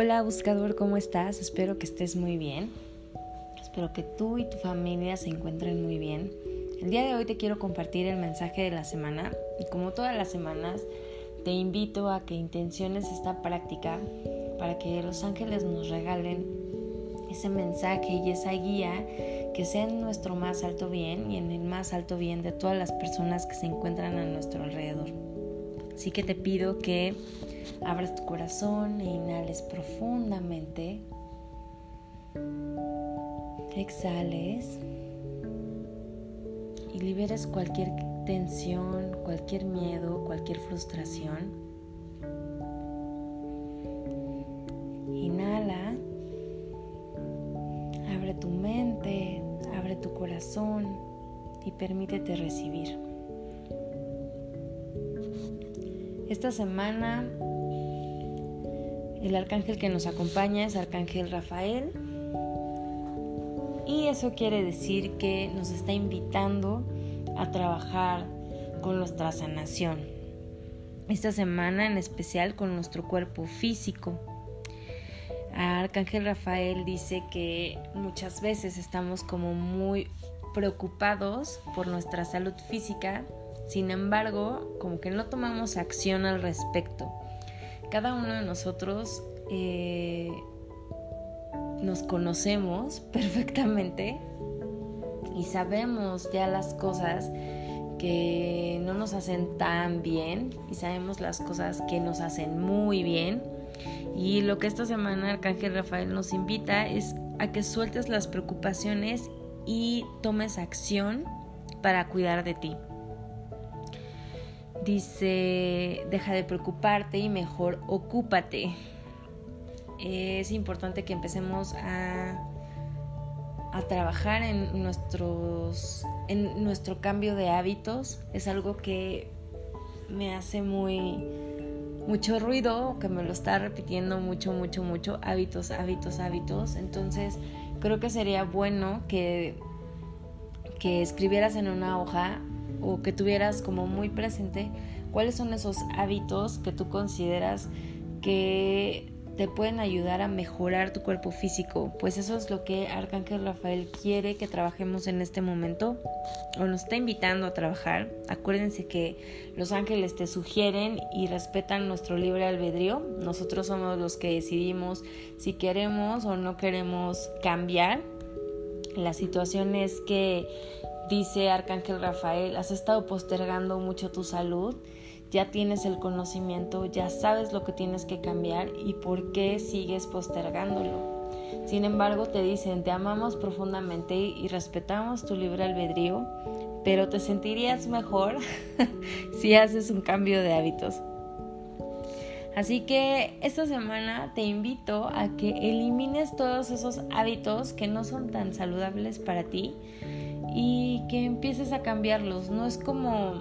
Hola buscador, ¿cómo estás? Espero que estés muy bien. Espero que tú y tu familia se encuentren muy bien. El día de hoy te quiero compartir el mensaje de la semana y como todas las semanas te invito a que intenciones esta práctica para que los ángeles nos regalen ese mensaje y esa guía que sea en nuestro más alto bien y en el más alto bien de todas las personas que se encuentran a nuestro alrededor. Así que te pido que abras tu corazón e inhales profundamente. Exhales y liberes cualquier tensión, cualquier miedo, cualquier frustración. Inhala, abre tu mente, abre tu corazón y permítete recibir. Esta semana el arcángel que nos acompaña es Arcángel Rafael y eso quiere decir que nos está invitando a trabajar con nuestra sanación. Esta semana en especial con nuestro cuerpo físico. Arcángel Rafael dice que muchas veces estamos como muy preocupados por nuestra salud física sin embargo, como que no tomamos acción al respecto. Cada uno de nosotros eh, nos conocemos perfectamente y sabemos ya las cosas que no nos hacen tan bien y sabemos las cosas que nos hacen muy bien. Y lo que esta semana Arcángel Rafael nos invita es a que sueltes las preocupaciones y tomes acción para cuidar de ti. Dice, deja de preocuparte y mejor ocúpate. Es importante que empecemos a, a trabajar en, nuestros, en nuestro cambio de hábitos. Es algo que me hace muy mucho ruido, que me lo está repitiendo mucho, mucho, mucho, hábitos, hábitos, hábitos. Entonces, creo que sería bueno que, que escribieras en una hoja o que tuvieras como muy presente cuáles son esos hábitos que tú consideras que te pueden ayudar a mejorar tu cuerpo físico. Pues eso es lo que Arcángel Rafael quiere que trabajemos en este momento o nos está invitando a trabajar. Acuérdense que los ángeles te sugieren y respetan nuestro libre albedrío. Nosotros somos los que decidimos si queremos o no queremos cambiar. La situación es que Dice Arcángel Rafael, has estado postergando mucho tu salud, ya tienes el conocimiento, ya sabes lo que tienes que cambiar y por qué sigues postergándolo. Sin embargo, te dicen, te amamos profundamente y respetamos tu libre albedrío, pero te sentirías mejor si haces un cambio de hábitos. Así que esta semana te invito a que elimines todos esos hábitos que no son tan saludables para ti y que empieces a cambiarlos. No es como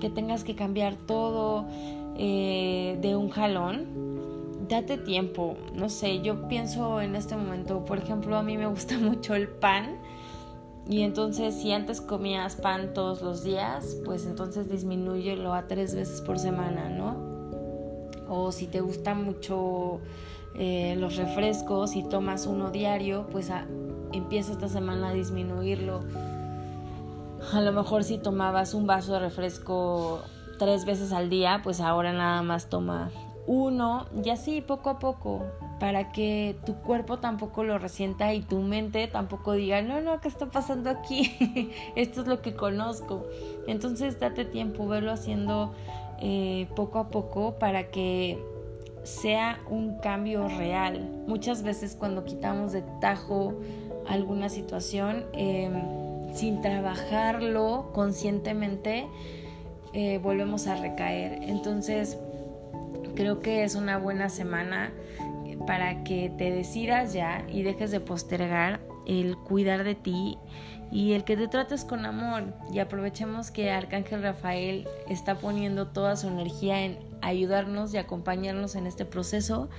que tengas que cambiar todo eh, de un jalón. Date tiempo, no sé, yo pienso en este momento, por ejemplo, a mí me gusta mucho el pan y entonces si antes comías pan todos los días, pues entonces disminúyelo a tres veces por semana, ¿no? O si te gustan mucho eh, los refrescos y tomas uno diario, pues empieza esta semana a disminuirlo a lo mejor si tomabas un vaso de refresco tres veces al día, pues ahora nada más toma uno y así poco a poco para que tu cuerpo tampoco lo resienta y tu mente tampoco diga, no, no, ¿qué está pasando aquí? Esto es lo que conozco. Entonces date tiempo, verlo haciendo eh, poco a poco para que sea un cambio real. Muchas veces cuando quitamos de tajo alguna situación, eh, sin trabajarlo conscientemente, eh, volvemos a recaer. Entonces, creo que es una buena semana para que te decidas ya y dejes de postergar el cuidar de ti y el que te trates con amor y aprovechemos que Arcángel Rafael está poniendo toda su energía en ayudarnos y acompañarnos en este proceso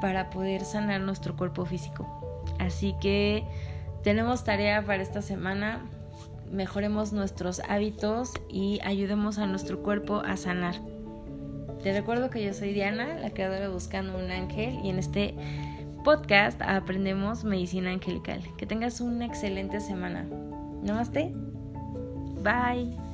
para poder sanar nuestro cuerpo físico. Así que tenemos tarea para esta semana. Mejoremos nuestros hábitos y ayudemos a nuestro cuerpo a sanar. Te recuerdo que yo soy Diana, la creadora de Buscando un Ángel, y en este podcast aprendemos medicina angelical. Que tengas una excelente semana. Namaste. Bye.